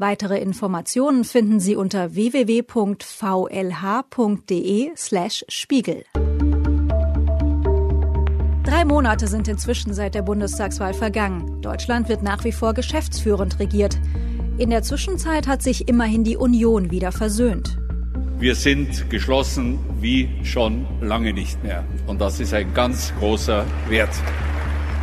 Weitere Informationen finden Sie unter www.vlh.de slash Spiegel. Drei Monate sind inzwischen seit der Bundestagswahl vergangen. Deutschland wird nach wie vor geschäftsführend regiert. In der Zwischenzeit hat sich immerhin die Union wieder versöhnt. Wir sind geschlossen wie schon lange nicht mehr. Und das ist ein ganz großer Wert.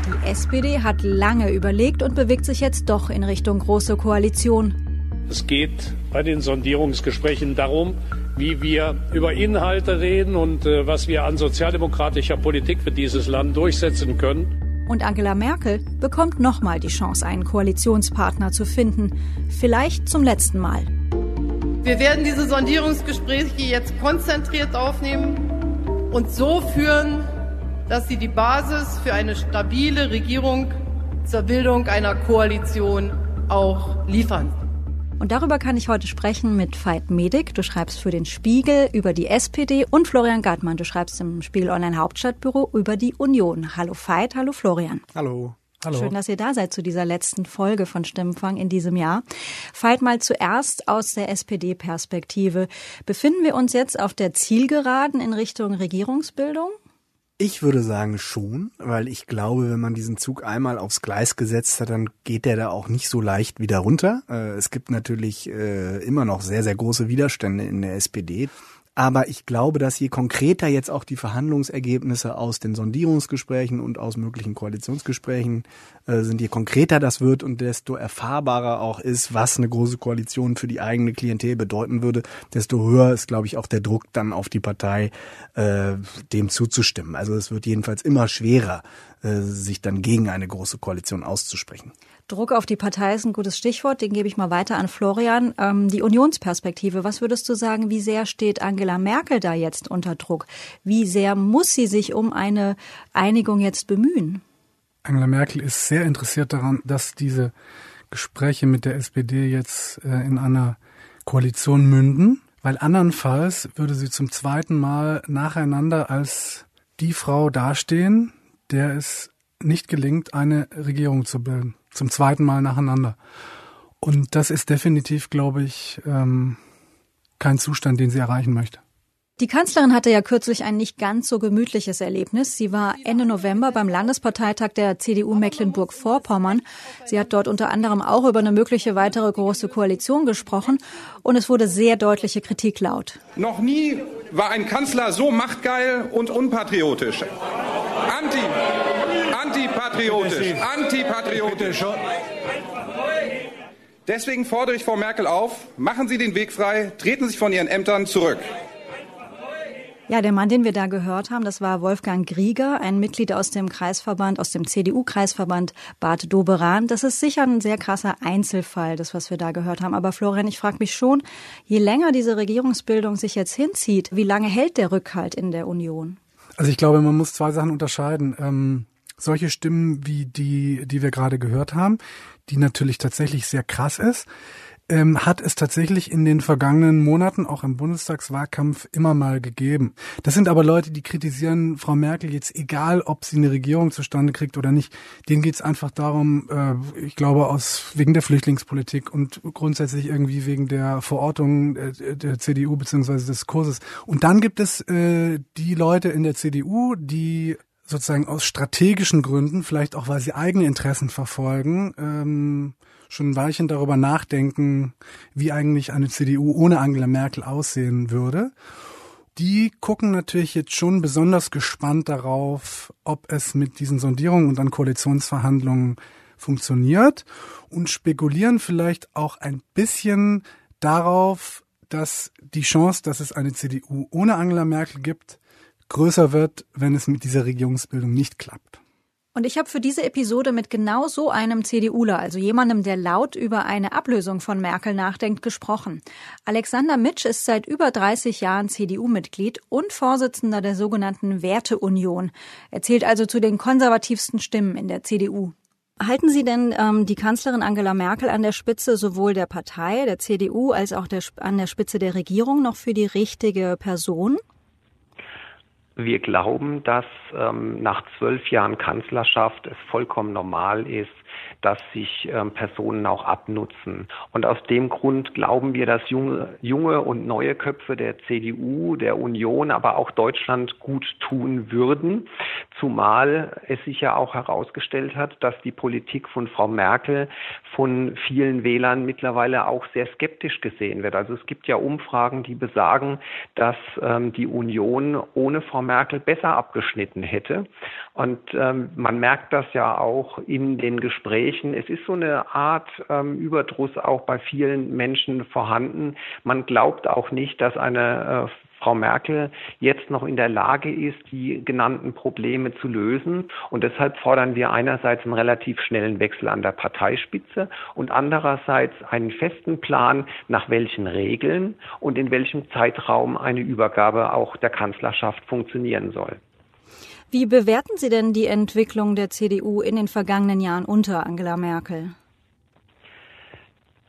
Die SPD hat lange überlegt und bewegt sich jetzt doch in Richtung große Koalition. Es geht bei den Sondierungsgesprächen darum, wie wir über Inhalte reden und äh, was wir an sozialdemokratischer Politik für dieses Land durchsetzen können. Und Angela Merkel bekommt nochmal die Chance, einen Koalitionspartner zu finden. Vielleicht zum letzten Mal. Wir werden diese Sondierungsgespräche jetzt konzentriert aufnehmen und so führen, dass sie die Basis für eine stabile Regierung zur Bildung einer Koalition auch liefern. Und darüber kann ich heute sprechen mit Veit Medik. Du schreibst für den Spiegel über die SPD und Florian Gartmann. Du schreibst im Spiegel Online Hauptstadtbüro über die Union. Hallo Veit, hallo Florian. Hallo. Hallo. Schön, dass ihr da seid zu dieser letzten Folge von Stimmenfang in diesem Jahr. Veit mal zuerst aus der SPD-Perspektive. Befinden wir uns jetzt auf der Zielgeraden in Richtung Regierungsbildung? Ich würde sagen schon, weil ich glaube, wenn man diesen Zug einmal aufs Gleis gesetzt hat, dann geht der da auch nicht so leicht wieder runter. Äh, es gibt natürlich äh, immer noch sehr, sehr große Widerstände in der SPD. Aber ich glaube, dass je konkreter jetzt auch die Verhandlungsergebnisse aus den Sondierungsgesprächen und aus möglichen Koalitionsgesprächen äh, sind, je konkreter das wird und desto erfahrbarer auch ist, was eine große Koalition für die eigene Klientel bedeuten würde, desto höher ist, glaube ich, auch der Druck dann auf die Partei, äh, dem zuzustimmen. Also es wird jedenfalls immer schwerer, sich dann gegen eine große Koalition auszusprechen. Druck auf die Partei ist ein gutes Stichwort, den gebe ich mal weiter an Florian. Ähm, die Unionsperspektive, was würdest du sagen, wie sehr steht Angela Merkel da jetzt unter Druck? Wie sehr muss sie sich um eine Einigung jetzt bemühen? Angela Merkel ist sehr interessiert daran, dass diese Gespräche mit der SPD jetzt äh, in einer Koalition münden, weil andernfalls würde sie zum zweiten Mal nacheinander als die Frau dastehen, der es nicht gelingt, eine Regierung zu bilden zum zweiten Mal nacheinander. Und das ist definitiv, glaube ich, ähm, kein Zustand, den sie erreichen möchte. Die Kanzlerin hatte ja kürzlich ein nicht ganz so gemütliches Erlebnis. Sie war Ende November beim Landesparteitag der CDU Mecklenburg-Vorpommern. Sie hat dort unter anderem auch über eine mögliche weitere große Koalition gesprochen und es wurde sehr deutliche Kritik laut. Noch nie war ein Kanzler so machtgeil und unpatriotisch. Anti, antipatriotisch, antipatriotisch. Deswegen fordere ich Frau Merkel auf, machen Sie den Weg frei, treten Sie sich von Ihren Ämtern zurück. Ja, der Mann, den wir da gehört haben, das war Wolfgang Grieger, ein Mitglied aus dem Kreisverband, aus dem CDU-Kreisverband Bad Doberan. Das ist sicher ein sehr krasser Einzelfall, das, was wir da gehört haben. Aber Florian, ich frage mich schon, je länger diese Regierungsbildung sich jetzt hinzieht, wie lange hält der Rückhalt in der Union? Also ich glaube, man muss zwei Sachen unterscheiden. Ähm solche Stimmen wie die, die wir gerade gehört haben, die natürlich tatsächlich sehr krass ist, ähm, hat es tatsächlich in den vergangenen Monaten auch im Bundestagswahlkampf immer mal gegeben. Das sind aber Leute, die kritisieren Frau Merkel jetzt egal, ob sie eine Regierung zustande kriegt oder nicht. Denen geht es einfach darum, äh, ich glaube, aus wegen der Flüchtlingspolitik und grundsätzlich irgendwie wegen der Verortung äh, der CDU beziehungsweise des Kurses. Und dann gibt es äh, die Leute in der CDU, die sozusagen aus strategischen Gründen, vielleicht auch weil sie eigene Interessen verfolgen, ähm, schon ein Weilchen darüber nachdenken, wie eigentlich eine CDU ohne Angela Merkel aussehen würde. Die gucken natürlich jetzt schon besonders gespannt darauf, ob es mit diesen Sondierungen und dann Koalitionsverhandlungen funktioniert und spekulieren vielleicht auch ein bisschen darauf, dass die Chance, dass es eine CDU ohne Angela Merkel gibt, größer wird, wenn es mit dieser Regierungsbildung nicht klappt. Und ich habe für diese Episode mit genau so einem CDUler, also jemandem, der laut über eine Ablösung von Merkel nachdenkt, gesprochen. Alexander Mitsch ist seit über 30 Jahren CDU-Mitglied und Vorsitzender der sogenannten Werteunion. Er zählt also zu den konservativsten Stimmen in der CDU. Halten Sie denn ähm, die Kanzlerin Angela Merkel an der Spitze sowohl der Partei, der CDU, als auch der, an der Spitze der Regierung noch für die richtige Person? Wir glauben, dass ähm, nach zwölf Jahren Kanzlerschaft es vollkommen normal ist, dass sich ähm, Personen auch abnutzen. Und aus dem Grund glauben wir, dass junge, junge und neue Köpfe der CDU, der Union, aber auch Deutschland gut tun würden. Zumal es sich ja auch herausgestellt hat, dass die Politik von Frau Merkel von vielen Wählern mittlerweile auch sehr skeptisch gesehen wird. Also es gibt ja Umfragen, die besagen, dass ähm, die Union ohne Frau Merkel besser abgeschnitten hätte. Und ähm, man merkt das ja auch in den Gesprächen. Es ist so eine Art ähm, Überdruss auch bei vielen Menschen vorhanden. Man glaubt auch nicht, dass eine äh, Frau Merkel jetzt noch in der Lage ist, die genannten Probleme zu lösen. Und deshalb fordern wir einerseits einen relativ schnellen Wechsel an der Parteispitze und andererseits einen festen Plan, nach welchen Regeln und in welchem Zeitraum eine Übergabe auch der Kanzlerschaft funktionieren soll. Wie bewerten Sie denn die Entwicklung der CDU in den vergangenen Jahren unter Angela Merkel?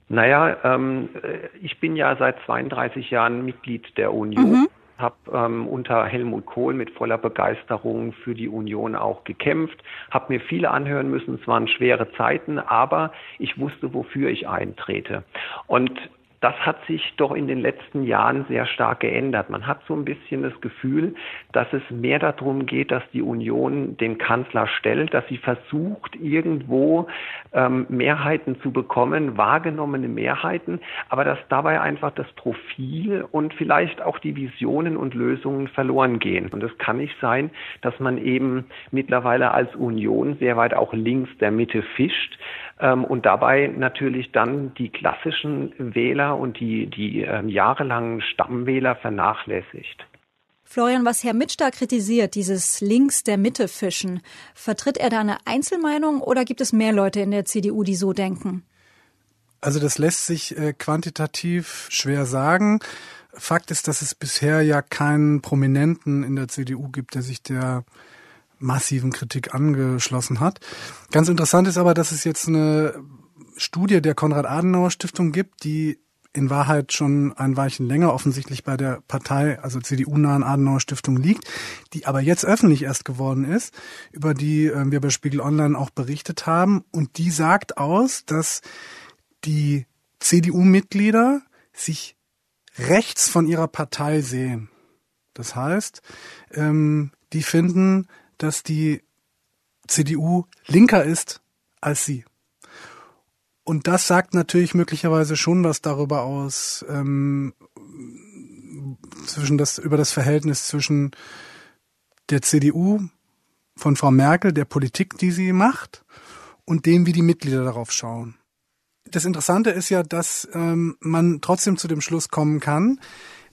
Naja, ähm, ich bin ja seit 32 Jahren Mitglied der Union. Mhm habe ähm, unter Helmut Kohl mit voller Begeisterung für die Union auch gekämpft, habe mir viele anhören müssen, es waren schwere Zeiten, aber ich wusste, wofür ich eintrete. Und das hat sich doch in den letzten Jahren sehr stark geändert. Man hat so ein bisschen das Gefühl, dass es mehr darum geht, dass die Union den Kanzler stellt, dass sie versucht, irgendwo ähm, Mehrheiten zu bekommen, wahrgenommene Mehrheiten, aber dass dabei einfach das Profil und vielleicht auch die Visionen und Lösungen verloren gehen. Und es kann nicht sein, dass man eben mittlerweile als Union sehr weit auch links der Mitte fischt ähm, und dabei natürlich dann die klassischen Wähler und die, die äh, jahrelangen Stammwähler vernachlässigt. Florian, was Herr Mitsch da kritisiert, dieses links der Mitte fischen, vertritt er da eine Einzelmeinung oder gibt es mehr Leute in der CDU, die so denken? Also das lässt sich äh, quantitativ schwer sagen. Fakt ist, dass es bisher ja keinen Prominenten in der CDU gibt, der sich der massiven Kritik angeschlossen hat. Ganz interessant ist aber, dass es jetzt eine Studie der Konrad-Adenauer-Stiftung gibt, die in Wahrheit schon ein Weilchen länger offensichtlich bei der Partei, also CDU-nahen Adenauer Stiftung liegt, die aber jetzt öffentlich erst geworden ist, über die äh, wir bei Spiegel Online auch berichtet haben. Und die sagt aus, dass die CDU-Mitglieder sich rechts von ihrer Partei sehen. Das heißt, ähm, die finden, dass die CDU linker ist als sie. Und das sagt natürlich möglicherweise schon was darüber aus, ähm, zwischen das, über das Verhältnis zwischen der CDU von Frau Merkel, der Politik, die sie macht, und dem, wie die Mitglieder darauf schauen. Das Interessante ist ja, dass ähm, man trotzdem zu dem Schluss kommen kann,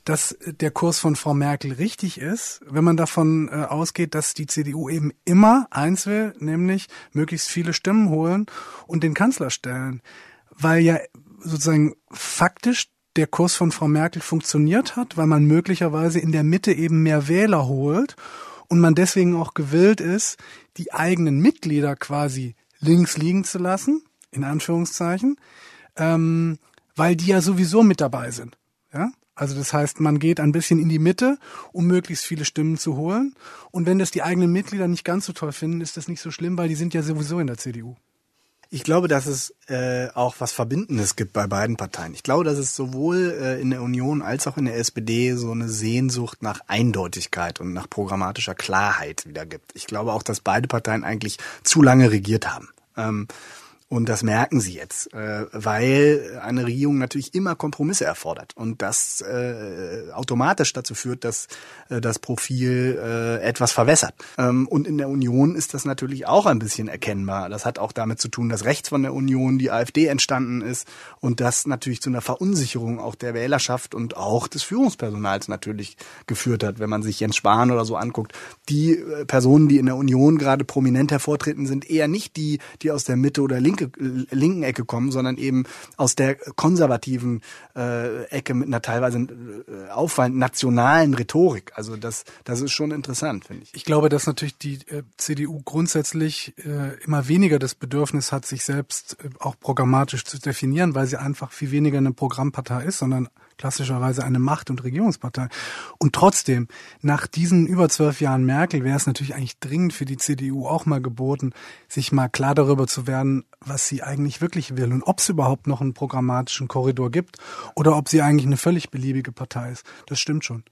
dass der Kurs von Frau Merkel richtig ist, wenn man davon äh, ausgeht, dass die CDU eben immer eins will, nämlich möglichst viele Stimmen holen und den Kanzler stellen. Weil ja sozusagen faktisch der Kurs von Frau Merkel funktioniert hat, weil man möglicherweise in der Mitte eben mehr Wähler holt und man deswegen auch gewillt ist, die eigenen Mitglieder quasi links liegen zu lassen, in Anführungszeichen, ähm, weil die ja sowieso mit dabei sind. Also das heißt, man geht ein bisschen in die Mitte, um möglichst viele Stimmen zu holen. Und wenn das die eigenen Mitglieder nicht ganz so toll finden, ist das nicht so schlimm, weil die sind ja sowieso in der CDU. Ich glaube, dass es äh, auch was Verbindendes gibt bei beiden Parteien. Ich glaube, dass es sowohl äh, in der Union als auch in der SPD so eine Sehnsucht nach Eindeutigkeit und nach programmatischer Klarheit wieder gibt. Ich glaube auch, dass beide Parteien eigentlich zu lange regiert haben. Ähm, Und das merken sie jetzt, äh, weil eine Regierung natürlich immer Kompromisse erfordert und das äh, automatisch dazu führt, dass äh, das Profil äh, etwas verwässert. Ähm, und in der Union ist das natürlich auch ein bisschen erkennbar. Das hat auch damit zu tun, dass rechts von der Union die AfD entstanden ist und das natürlich zu einer Verunsicherung auch der Wählerschaft und auch des Führungspersonals natürlich geführt hat. Wenn man sich Jens Spahn oder so anguckt, die äh, Personen, die in der Union gerade prominent hervortreten, sind eher nicht die, die aus der Mitte oder linke, linken Ecke kommen, sondern eben aus der konservativen äh, Ecke mit einer teilweise äh, auffallend nationalen Rhetorik. Also das, das ist schon interessant, finde ich. Ich glaube, dass natürlich die äh, CDU grundsätzlich äh, immer weniger das Bedürfnis hat, sich selbst äh, auch programmatisch zu definieren, weil sie einfach viel weniger eine Programmpartei ist, sondern klassischerweise eine Macht- und Regierungspartei. Und trotzdem, nach diesen über zwölf Jahren Merkel wäre es natürlich eigentlich dringend für die CDU auch mal geboten, sich mal klar darüber zu werden, was sie eigentlich wirklich will und ob es überhaupt noch einen programmatischen Korridor gibt oder ob sie eigentlich eine völlig beliebige Partei ist. Das stimmt schon.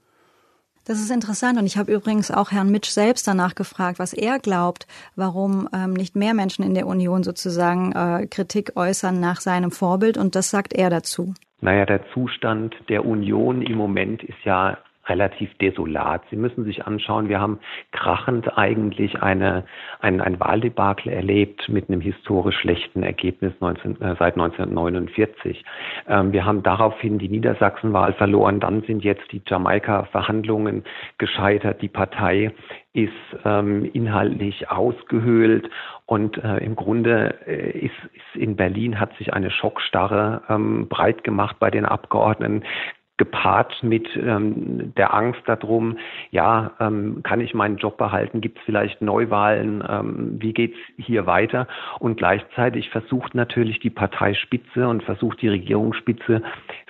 Das ist interessant und ich habe übrigens auch Herrn Mitsch selbst danach gefragt, was er glaubt, warum ähm, nicht mehr Menschen in der Union sozusagen äh, Kritik äußern nach seinem Vorbild und das sagt er dazu. Naja, der Zustand der Union im Moment ist ja relativ desolat. Sie müssen sich anschauen, wir haben krachend eigentlich eine, ein, ein Wahldebakel erlebt mit einem historisch schlechten Ergebnis 19, äh, seit 1949. Ähm, wir haben daraufhin die Niedersachsenwahl verloren, dann sind jetzt die Jamaika-Verhandlungen gescheitert. Die Partei ist ähm, inhaltlich ausgehöhlt und äh, im Grunde äh, ist, ist in Berlin hat sich eine Schockstarre ähm, breit gemacht bei den Abgeordneten gepaart mit ähm, der Angst darum, ja, ähm, kann ich meinen Job behalten, gibt es vielleicht Neuwahlen, ähm, wie geht's hier weiter? Und gleichzeitig versucht natürlich die Parteispitze und versucht die Regierungsspitze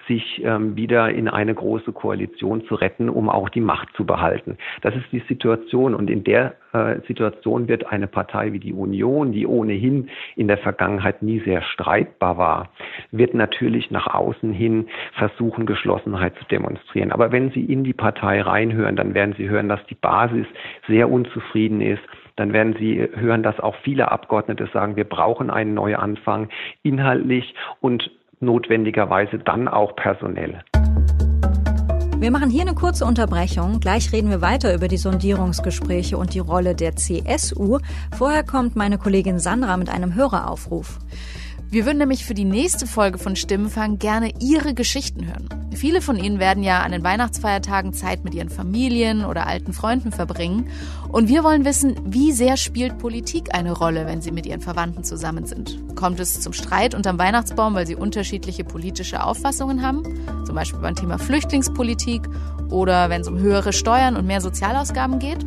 sich ähm, wieder in eine große Koalition zu retten, um auch die Macht zu behalten. Das ist die Situation. Und in der äh, Situation wird eine Partei wie die Union, die ohnehin in der Vergangenheit nie sehr streitbar war, wird natürlich nach außen hin versuchen, Geschlossenheit zu demonstrieren. Aber wenn Sie in die Partei reinhören, dann werden Sie hören, dass die Basis sehr unzufrieden ist dann werden Sie hören, dass auch viele Abgeordnete sagen, wir brauchen einen Neuanfang inhaltlich und notwendigerweise dann auch personell. Wir machen hier eine kurze Unterbrechung. Gleich reden wir weiter über die Sondierungsgespräche und die Rolle der CSU. Vorher kommt meine Kollegin Sandra mit einem Höreraufruf. Wir würden nämlich für die nächste Folge von Stimmenfang gerne Ihre Geschichten hören. Viele von Ihnen werden ja an den Weihnachtsfeiertagen Zeit mit Ihren Familien oder alten Freunden verbringen. Und wir wollen wissen, wie sehr spielt Politik eine Rolle, wenn Sie mit Ihren Verwandten zusammen sind? Kommt es zum Streit unterm Weihnachtsbaum, weil Sie unterschiedliche politische Auffassungen haben? Zum Beispiel beim Thema Flüchtlingspolitik oder wenn es um höhere Steuern und mehr Sozialausgaben geht?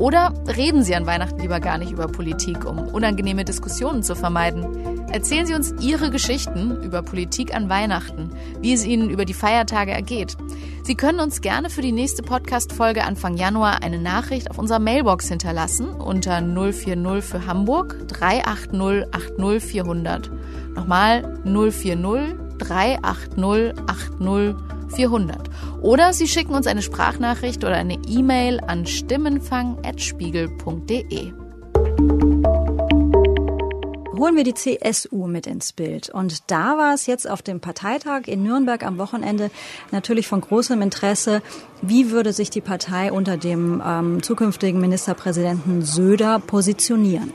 Oder reden Sie an Weihnachten lieber gar nicht über Politik, um unangenehme Diskussionen zu vermeiden? Erzählen Sie uns Ihre Geschichten über Politik an Weihnachten, wie es Ihnen über die Feiertage ergeht. Sie können uns gerne für die nächste Podcast-Folge Anfang Januar eine Nachricht auf unserer Mailbox hinterlassen unter 040 für Hamburg 380 80 400. Nochmal 040 380 80 400. Oder Sie schicken uns eine Sprachnachricht oder eine E-Mail an stimmenfang.spiegel.de. Holen wir die CSU mit ins Bild. Und da war es jetzt auf dem Parteitag in Nürnberg am Wochenende natürlich von großem Interesse, wie würde sich die Partei unter dem ähm, zukünftigen Ministerpräsidenten Söder positionieren.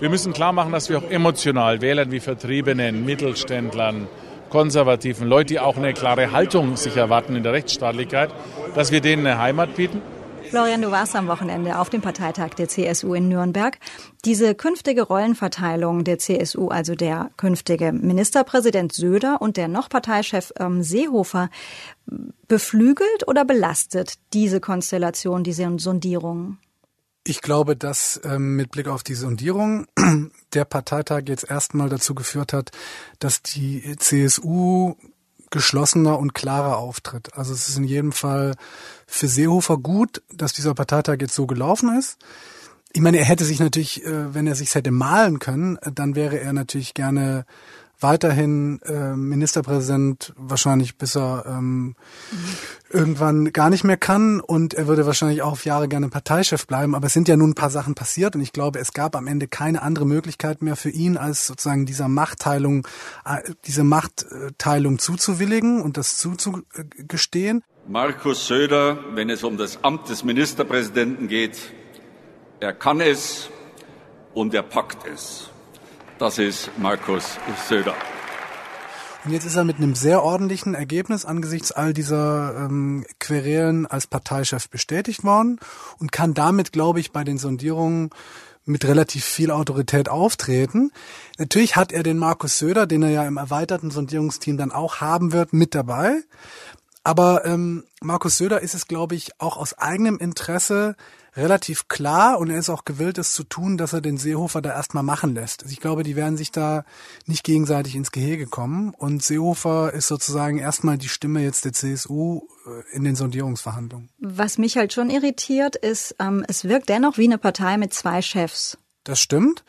Wir müssen klar machen, dass wir auch emotional Wählern wie Vertriebenen, Mittelständlern, konservativen Leute, die auch eine klare Haltung sich erwarten in der Rechtsstaatlichkeit, dass wir denen eine Heimat bieten. Florian, du warst am Wochenende auf dem Parteitag der CSU in Nürnberg. Diese künftige Rollenverteilung der CSU, also der künftige Ministerpräsident Söder und der noch Parteichef ähm, Seehofer, beflügelt oder belastet diese Konstellation, diese Sondierung? Ich glaube, dass ähm, mit Blick auf die Sondierung der Parteitag jetzt erstmal dazu geführt hat, dass die CSU geschlossener und klarer auftritt. Also es ist in jedem Fall für Seehofer gut, dass dieser Parteitag jetzt so gelaufen ist. Ich meine, er hätte sich natürlich, äh, wenn er sich hätte malen können, dann wäre er natürlich gerne weiterhin äh, Ministerpräsident wahrscheinlich bis er ähm, irgendwann gar nicht mehr kann und er würde wahrscheinlich auch auf Jahre gerne Parteichef bleiben. Aber es sind ja nun ein paar Sachen passiert und ich glaube, es gab am Ende keine andere Möglichkeit mehr für ihn, als sozusagen dieser Machtteilung, äh, diese Machtteilung zuzuwilligen und das zuzugestehen. Markus Söder, wenn es um das Amt des Ministerpräsidenten geht, er kann es und er packt es. Das ist Markus Söder. Und jetzt ist er mit einem sehr ordentlichen Ergebnis angesichts all dieser ähm, Querelen als Parteichef bestätigt worden und kann damit, glaube ich, bei den Sondierungen mit relativ viel Autorität auftreten. Natürlich hat er den Markus Söder, den er ja im erweiterten Sondierungsteam dann auch haben wird, mit dabei. Aber ähm, Markus Söder ist es, glaube ich, auch aus eigenem Interesse relativ klar und er ist auch gewillt, es zu tun, dass er den Seehofer da erstmal machen lässt. Also ich glaube, die werden sich da nicht gegenseitig ins Gehege kommen und Seehofer ist sozusagen erstmal die Stimme jetzt der CSU äh, in den Sondierungsverhandlungen. Was mich halt schon irritiert, ist, ähm, es wirkt dennoch wie eine Partei mit zwei Chefs. Das stimmt.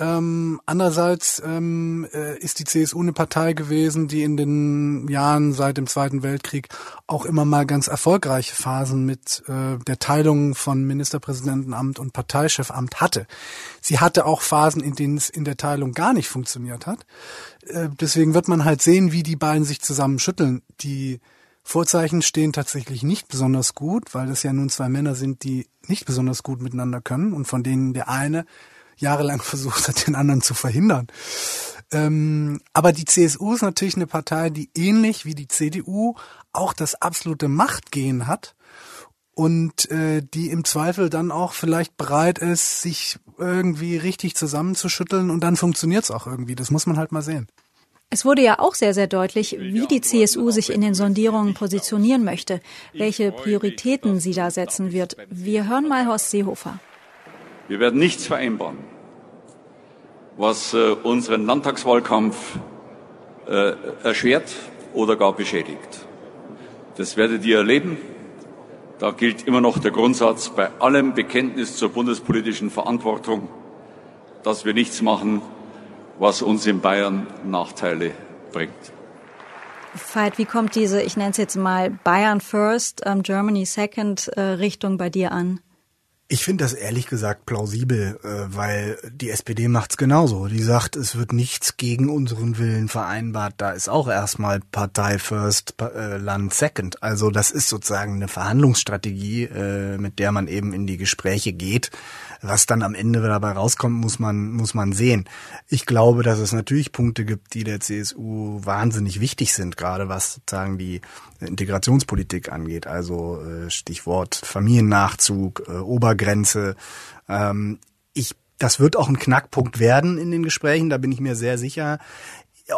Ähm, andererseits ähm, äh, ist die CSU eine Partei gewesen, die in den Jahren seit dem Zweiten Weltkrieg auch immer mal ganz erfolgreiche Phasen mit äh, der Teilung von Ministerpräsidentenamt und Parteichefamt hatte. Sie hatte auch Phasen, in denen es in der Teilung gar nicht funktioniert hat. Äh, deswegen wird man halt sehen, wie die beiden sich zusammenschütteln. Die Vorzeichen stehen tatsächlich nicht besonders gut, weil das ja nun zwei Männer sind, die nicht besonders gut miteinander können und von denen der eine jahrelang versucht hat, den anderen zu verhindern. Ähm, aber die CSU ist natürlich eine Partei, die ähnlich wie die CDU auch das absolute Machtgehen hat und äh, die im Zweifel dann auch vielleicht bereit ist, sich irgendwie richtig zusammenzuschütteln und dann funktioniert es auch irgendwie. Das muss man halt mal sehen. Es wurde ja auch sehr, sehr deutlich, wie die CSU sich in den Sondierungen positionieren möchte, welche Prioritäten sie da setzen wird. Wir hören mal Horst Seehofer. Wir werden nichts vereinbaren, was äh, unseren Landtagswahlkampf äh, erschwert oder gar beschädigt. Das werdet ihr erleben. Da gilt immer noch der Grundsatz bei allem Bekenntnis zur bundespolitischen Verantwortung, dass wir nichts machen, was uns in Bayern Nachteile bringt. Veit, wie kommt diese, ich nenne es jetzt mal Bayern First, ähm, Germany Second äh, Richtung bei dir an? Ich finde das ehrlich gesagt plausibel, äh, weil die SPD macht's genauso. Die sagt, es wird nichts gegen unseren Willen vereinbart. Da ist auch erstmal Partei First, äh, Land Second. Also das ist sozusagen eine Verhandlungsstrategie, äh, mit der man eben in die Gespräche geht. Was dann am Ende dabei rauskommt, muss man, muss man sehen. Ich glaube, dass es natürlich Punkte gibt, die der CSU wahnsinnig wichtig sind, gerade was sozusagen die Integrationspolitik angeht. Also Stichwort Familiennachzug, äh, Obergrenze. Ähm, ich das wird auch ein Knackpunkt werden in den Gesprächen, da bin ich mir sehr sicher.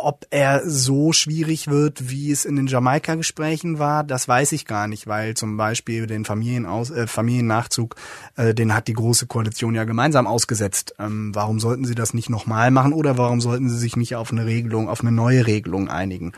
Ob er so schwierig wird, wie es in den Jamaika-Gesprächen war, das weiß ich gar nicht, weil zum Beispiel den Familienaus äh, Familiennachzug, äh, den hat die Große Koalition ja gemeinsam ausgesetzt. Ähm, warum sollten sie das nicht nochmal machen oder warum sollten sie sich nicht auf eine Regelung, auf eine neue Regelung einigen?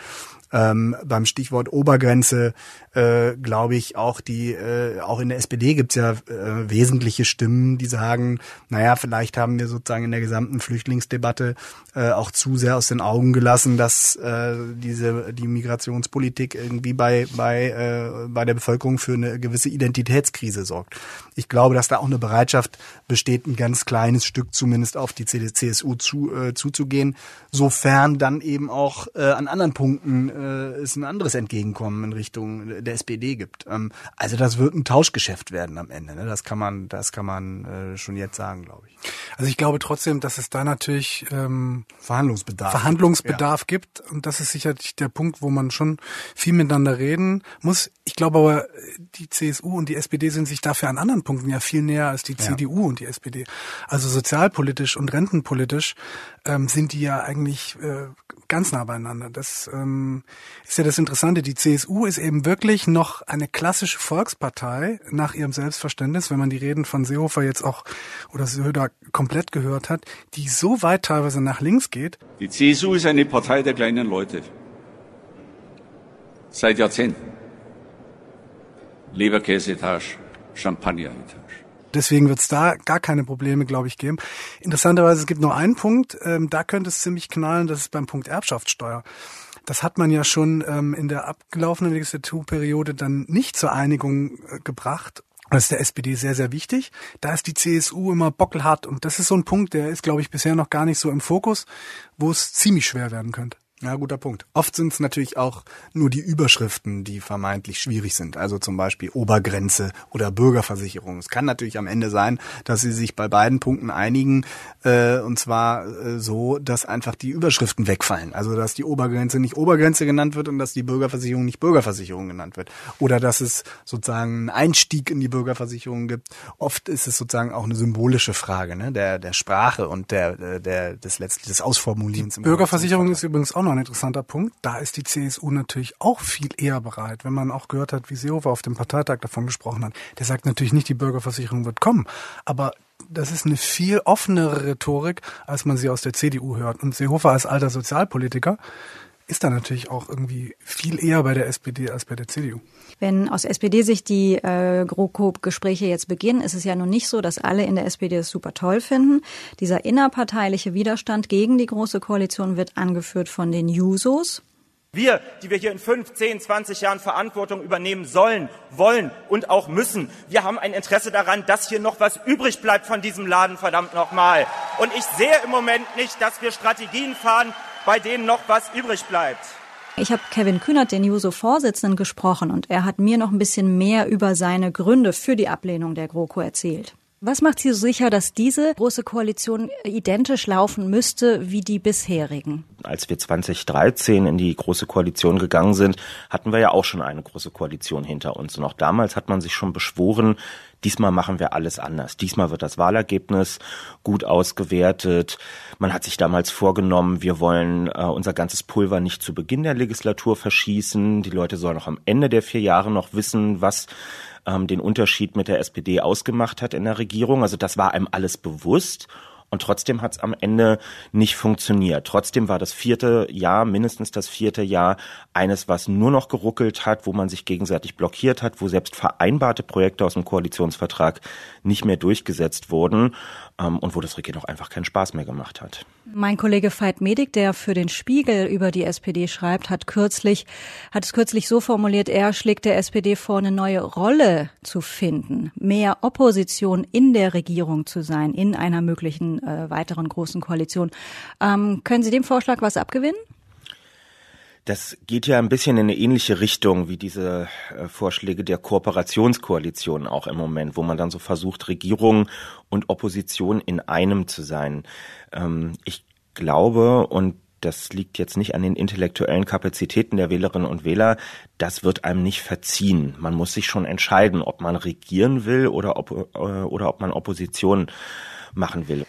Ähm, beim Stichwort Obergrenze äh, glaube ich auch die äh, auch in der SPD gibt es ja äh, wesentliche Stimmen, die sagen, naja, vielleicht haben wir sozusagen in der gesamten Flüchtlingsdebatte äh, auch zu sehr aus den Augen gelassen, dass äh, diese die Migrationspolitik irgendwie bei bei äh, bei der Bevölkerung für eine gewisse Identitätskrise sorgt. Ich glaube, dass da auch eine Bereitschaft besteht, ein ganz kleines Stück zumindest auf die CSU zu, äh, zuzugehen, sofern dann eben auch äh, an anderen Punkten äh, es ein anderes Entgegenkommen in Richtung der SPD gibt. Ähm, also das wird ein Tauschgeschäft werden am Ende. Ne? Das kann man, das kann man äh, schon jetzt sagen, glaube ich. Also ich glaube trotzdem, dass es da natürlich ähm, Verhandlungsbedarf, Verhandlungsbedarf ja. gibt und das ist sicherlich der Punkt, wo man schon viel miteinander reden muss. Ich glaube aber, die CSU und die SPD sind sich dafür an anderen Punkten ja viel näher als die ja. CDU und die SPD. Also sozialpolitisch und rentenpolitisch ähm, sind die ja eigentlich äh, ganz nah beieinander. Das ähm, ist ja das Interessante. Die CSU ist eben wirklich noch eine klassische Volkspartei nach ihrem Selbstverständnis, wenn man die Reden von Seehofer jetzt auch oder Söder komplett gehört hat, die so weit teilweise nach links geht. Die CSU ist eine Partei der kleinen Leute. Seit Jahrzehnten. Leberkäse-Etage, Champagner-Etage. Deswegen wird es da gar keine Probleme, glaube ich, geben. Interessanterweise, es gibt noch einen Punkt, ähm, da könnte es ziemlich knallen, das ist beim Punkt Erbschaftssteuer. Das hat man ja schon ähm, in der abgelaufenen Legislaturperiode dann nicht zur Einigung äh, gebracht. Das ist der SPD sehr, sehr wichtig. Da ist die CSU immer bockelhart und das ist so ein Punkt, der ist, glaube ich, bisher noch gar nicht so im Fokus, wo es ziemlich schwer werden könnte. Ja, guter Punkt. Oft sind es natürlich auch nur die Überschriften, die vermeintlich schwierig sind. Also zum Beispiel Obergrenze oder Bürgerversicherung. Es kann natürlich am Ende sein, dass sie sich bei beiden Punkten einigen, äh, und zwar äh, so, dass einfach die Überschriften wegfallen. Also dass die Obergrenze nicht Obergrenze genannt wird und dass die Bürgerversicherung nicht Bürgerversicherung genannt wird. Oder dass es sozusagen einen Einstieg in die Bürgerversicherung gibt. Oft ist es sozusagen auch eine symbolische Frage ne? der, der Sprache und der, der, des letztlich des Ausformulierens. Bürgerversicherung ist übrigens auch noch ein interessanter Punkt. Da ist die CSU natürlich auch viel eher bereit, wenn man auch gehört hat, wie Seehofer auf dem Parteitag davon gesprochen hat. Der sagt natürlich nicht, die Bürgerversicherung wird kommen, aber das ist eine viel offenere Rhetorik, als man sie aus der CDU hört. Und Seehofer als alter Sozialpolitiker ist da natürlich auch irgendwie viel eher bei der SPD als bei der CDU. Wenn aus SPD-Sicht die äh, GroKo-Gespräche jetzt beginnen, ist es ja nun nicht so, dass alle in der SPD es super toll finden. Dieser innerparteiliche Widerstand gegen die Große Koalition wird angeführt von den Jusos. Wir, die wir hier in fünf, zehn, zwanzig Jahren Verantwortung übernehmen sollen, wollen und auch müssen, wir haben ein Interesse daran, dass hier noch was übrig bleibt von diesem Laden, verdammt nochmal. Und ich sehe im Moment nicht, dass wir Strategien fahren, bei denen noch was übrig bleibt. Ich habe Kevin Kühnert, den Juso-Vorsitzenden, gesprochen und er hat mir noch ein bisschen mehr über seine Gründe für die Ablehnung der GroKo erzählt. Was macht Sie so sicher, dass diese große Koalition identisch laufen müsste wie die bisherigen? Als wir 2013 in die große Koalition gegangen sind, hatten wir ja auch schon eine große Koalition hinter uns. Und auch damals hat man sich schon beschworen, diesmal machen wir alles anders. Diesmal wird das Wahlergebnis gut ausgewertet. Man hat sich damals vorgenommen, wir wollen äh, unser ganzes Pulver nicht zu Beginn der Legislatur verschießen. Die Leute sollen auch am Ende der vier Jahre noch wissen, was ähm, den Unterschied mit der SPD ausgemacht hat in der Regierung. Also das war einem alles bewusst. Und trotzdem hat es am Ende nicht funktioniert. Trotzdem war das vierte Jahr, mindestens das vierte Jahr, eines, was nur noch geruckelt hat, wo man sich gegenseitig blockiert hat, wo selbst vereinbarte Projekte aus dem Koalitionsvertrag nicht mehr durchgesetzt wurden ähm, und wo das Regieren auch einfach keinen Spaß mehr gemacht hat. Mein Kollege Veit Medik, der für den Spiegel über die SPD schreibt, hat kürzlich, hat es kürzlich so formuliert, er schlägt der SPD vor, eine neue Rolle zu finden, mehr Opposition in der Regierung zu sein, in einer möglichen äh, weiteren großen Koalition. Ähm, können Sie dem Vorschlag was abgewinnen? Das geht ja ein bisschen in eine ähnliche Richtung wie diese äh, Vorschläge der Kooperationskoalition auch im Moment, wo man dann so versucht, Regierung und Opposition in einem zu sein. Ähm, ich glaube, und das liegt jetzt nicht an den intellektuellen Kapazitäten der Wählerinnen und Wähler, das wird einem nicht verziehen. Man muss sich schon entscheiden, ob man regieren will oder ob, äh, oder ob man Opposition machen will.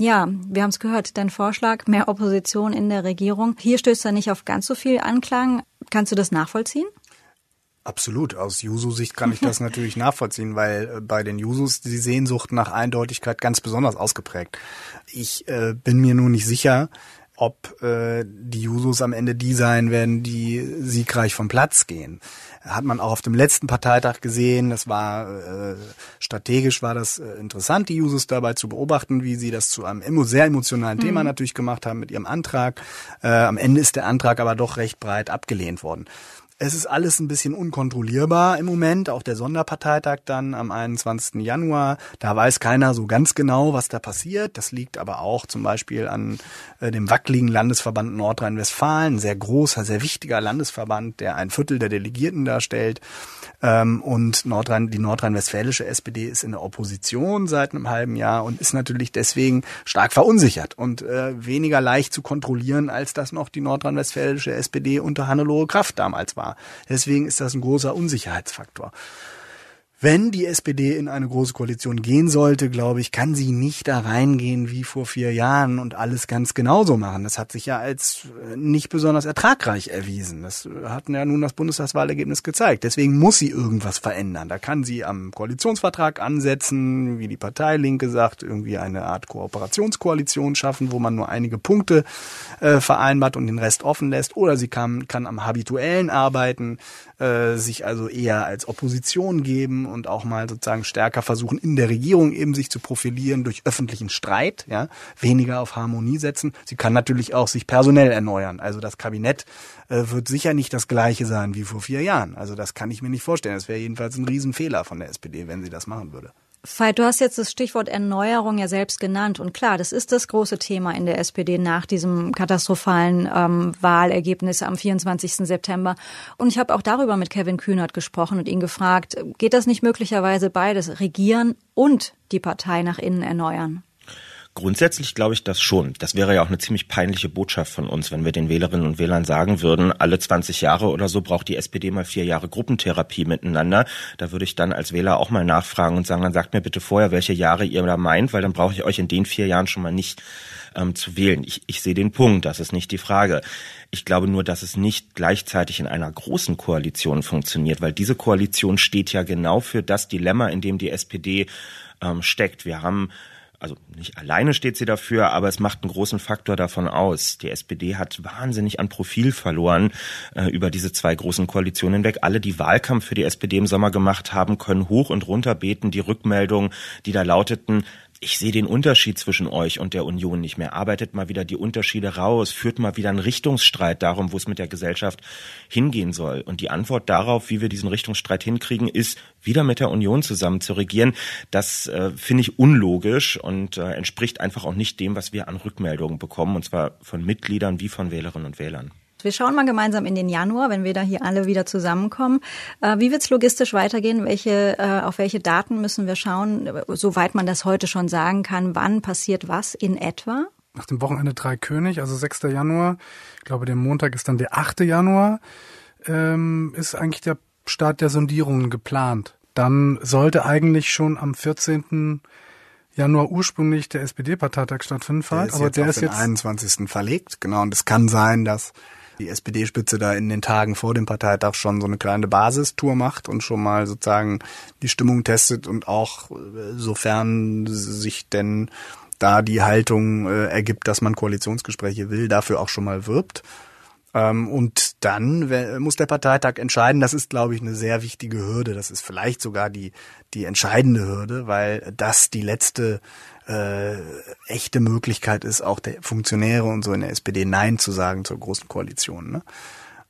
Ja, wir haben es gehört, dein Vorschlag, mehr Opposition in der Regierung. Hier stößt er nicht auf ganz so viel Anklang. Kannst du das nachvollziehen? Absolut. Aus Juso-Sicht kann ich das natürlich nachvollziehen, weil äh, bei den Jusos die Sehnsucht nach Eindeutigkeit ganz besonders ausgeprägt. Ich äh, bin mir nur nicht sicher, ob äh, die Jusos am Ende die sein werden, die siegreich vom Platz gehen. Hat man auch auf dem letzten Parteitag gesehen. Das war äh, strategisch war das äh, interessant, die Jusos dabei zu beobachten, wie sie das zu einem sehr emotionalen mhm. Thema natürlich gemacht haben mit ihrem Antrag. Äh, am Ende ist der Antrag aber doch recht breit abgelehnt worden. Es ist alles ein bisschen unkontrollierbar im Moment. Auch der Sonderparteitag dann am 21. Januar. Da weiß keiner so ganz genau, was da passiert. Das liegt aber auch zum Beispiel an äh, dem wackeligen Landesverband Nordrhein-Westfalen. Sehr großer, sehr wichtiger Landesverband, der ein Viertel der Delegierten darstellt. Ähm, und Nordrhein, die nordrhein-westfälische SPD ist in der Opposition seit einem halben Jahr und ist natürlich deswegen stark verunsichert und äh, weniger leicht zu kontrollieren, als das noch die nordrhein-westfälische SPD unter Hannelore Kraft damals war. Deswegen ist das ein großer Unsicherheitsfaktor. Wenn die SPD in eine große Koalition gehen sollte, glaube ich, kann sie nicht da reingehen wie vor vier Jahren und alles ganz genauso machen. Das hat sich ja als äh, nicht besonders ertragreich erwiesen. Das hat ja nun das Bundestagswahlergebnis gezeigt. Deswegen muss sie irgendwas verändern. Da kann sie am Koalitionsvertrag ansetzen, wie die Partei Linke sagt, irgendwie eine Art Kooperationskoalition schaffen, wo man nur einige Punkte äh, vereinbart und den Rest offen lässt. Oder sie kann, kann am Habituellen arbeiten, äh, sich also eher als Opposition geben und auch mal sozusagen stärker versuchen, in der Regierung eben sich zu profilieren durch öffentlichen Streit, ja, weniger auf Harmonie setzen. Sie kann natürlich auch sich personell erneuern. Also das Kabinett äh, wird sicher nicht das gleiche sein wie vor vier Jahren. Also das kann ich mir nicht vorstellen. Das wäre jedenfalls ein Riesenfehler von der SPD, wenn sie das machen würde. Veit, du hast jetzt das Stichwort Erneuerung ja selbst genannt. Und klar, das ist das große Thema in der SPD nach diesem katastrophalen ähm, Wahlergebnis am 24. September. Und ich habe auch darüber mit Kevin Kühnert gesprochen und ihn gefragt, geht das nicht möglicherweise beides, regieren und die Partei nach innen erneuern? Grundsätzlich glaube ich das schon. Das wäre ja auch eine ziemlich peinliche Botschaft von uns, wenn wir den Wählerinnen und Wählern sagen würden, alle 20 Jahre oder so braucht die SPD mal vier Jahre Gruppentherapie miteinander. Da würde ich dann als Wähler auch mal nachfragen und sagen, dann sagt mir bitte vorher, welche Jahre ihr da meint, weil dann brauche ich euch in den vier Jahren schon mal nicht ähm, zu wählen. Ich, ich sehe den Punkt, das ist nicht die Frage. Ich glaube nur, dass es nicht gleichzeitig in einer großen Koalition funktioniert, weil diese Koalition steht ja genau für das Dilemma, in dem die SPD ähm, steckt. Wir haben also nicht alleine steht sie dafür, aber es macht einen großen Faktor davon aus. Die SPD hat wahnsinnig an Profil verloren äh, über diese zwei großen Koalitionen hinweg. Alle, die Wahlkampf für die SPD im Sommer gemacht haben, können hoch und runter beten. Die Rückmeldungen, die da lauteten, ich sehe den Unterschied zwischen euch und der Union nicht mehr. Arbeitet mal wieder die Unterschiede raus, führt mal wieder einen Richtungsstreit darum, wo es mit der Gesellschaft hingehen soll. Und die Antwort darauf, wie wir diesen Richtungsstreit hinkriegen, ist, wieder mit der Union zusammen zu regieren. Das äh, finde ich unlogisch und äh, entspricht einfach auch nicht dem, was wir an Rückmeldungen bekommen, und zwar von Mitgliedern wie von Wählerinnen und Wählern. Wir schauen mal gemeinsam in den Januar, wenn wir da hier alle wieder zusammenkommen. Äh, wie wird es logistisch weitergehen? Welche, äh, auf welche Daten müssen wir schauen, soweit man das heute schon sagen kann? Wann passiert was in etwa? Nach dem Wochenende Drei König, also 6. Januar, ich glaube, der Montag ist dann der 8. Januar, ähm, ist eigentlich der Start der Sondierungen geplant. Dann sollte eigentlich schon am 14. Januar ursprünglich der SPD-Parteitag stattfinden, der ist aber der ist jetzt 21. verlegt, genau. Und es kann sein, dass die SPD-Spitze da in den Tagen vor dem Parteitag schon so eine kleine Basistour macht und schon mal sozusagen die Stimmung testet und auch, äh, sofern sich denn da die Haltung äh, ergibt, dass man Koalitionsgespräche will, dafür auch schon mal wirbt. Ähm, und dann muss der Parteitag entscheiden. Das ist, glaube ich, eine sehr wichtige Hürde. Das ist vielleicht sogar die, die entscheidende Hürde, weil das die letzte äh, echte Möglichkeit ist, auch der Funktionäre und so in der SPD Nein zu sagen zur großen Koalition. Ne?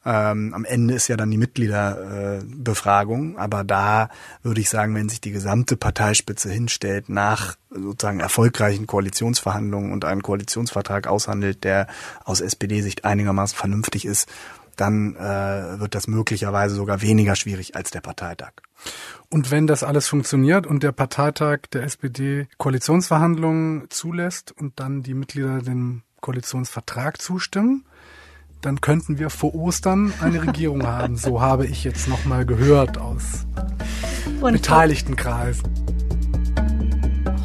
Ähm, am Ende ist ja dann die Mitgliederbefragung, äh, aber da würde ich sagen, wenn sich die gesamte Parteispitze hinstellt, nach sozusagen erfolgreichen Koalitionsverhandlungen und einen Koalitionsvertrag aushandelt, der aus SPD-Sicht einigermaßen vernünftig ist, dann äh, wird das möglicherweise sogar weniger schwierig als der Parteitag. Und wenn das alles funktioniert und der Parteitag der SPD Koalitionsverhandlungen zulässt und dann die Mitglieder dem Koalitionsvertrag zustimmen, dann könnten wir vor Ostern eine Regierung haben. So habe ich jetzt nochmal gehört aus Und beteiligten Kreisen.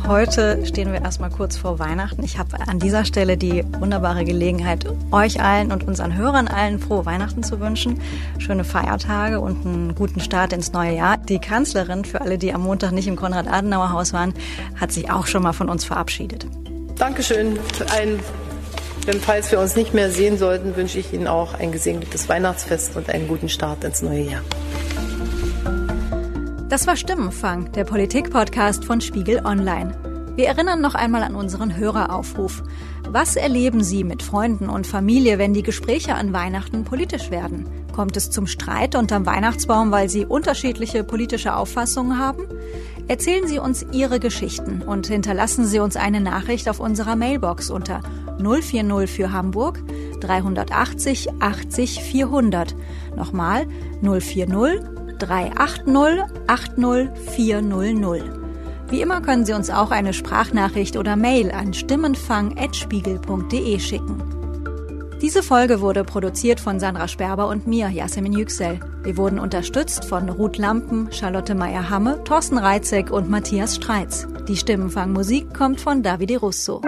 Heute stehen wir erstmal kurz vor Weihnachten. Ich habe an dieser Stelle die wunderbare Gelegenheit, euch allen und unseren Hörern allen frohe Weihnachten zu wünschen. Schöne Feiertage und einen guten Start ins neue Jahr. Die Kanzlerin, für alle, die am Montag nicht im Konrad-Adenauer-Haus waren, hat sich auch schon mal von uns verabschiedet. Dankeschön. Ein denn falls wir uns nicht mehr sehen sollten, wünsche ich Ihnen auch ein gesegnetes Weihnachtsfest und einen guten Start ins neue Jahr. Das war Stimmenfang, der Politik-Podcast von Spiegel Online. Wir erinnern noch einmal an unseren Höreraufruf. Was erleben Sie mit Freunden und Familie, wenn die Gespräche an Weihnachten politisch werden? Kommt es zum Streit unterm Weihnachtsbaum, weil Sie unterschiedliche politische Auffassungen haben? Erzählen Sie uns Ihre Geschichten und hinterlassen Sie uns eine Nachricht auf unserer Mailbox unter 040 für Hamburg 380 80 400. Nochmal 040 380 80 400. Wie immer können Sie uns auch eine Sprachnachricht oder Mail an stimmenfang.spiegel.de schicken. Diese Folge wurde produziert von Sandra Sperber und mir, Yasemin Yüksel. Wir wurden unterstützt von Ruth Lampen, Charlotte Meyer-Hamme, Thorsten Reitzek und Matthias Streitz. Die Stimmenfangmusik kommt von Davide Russo.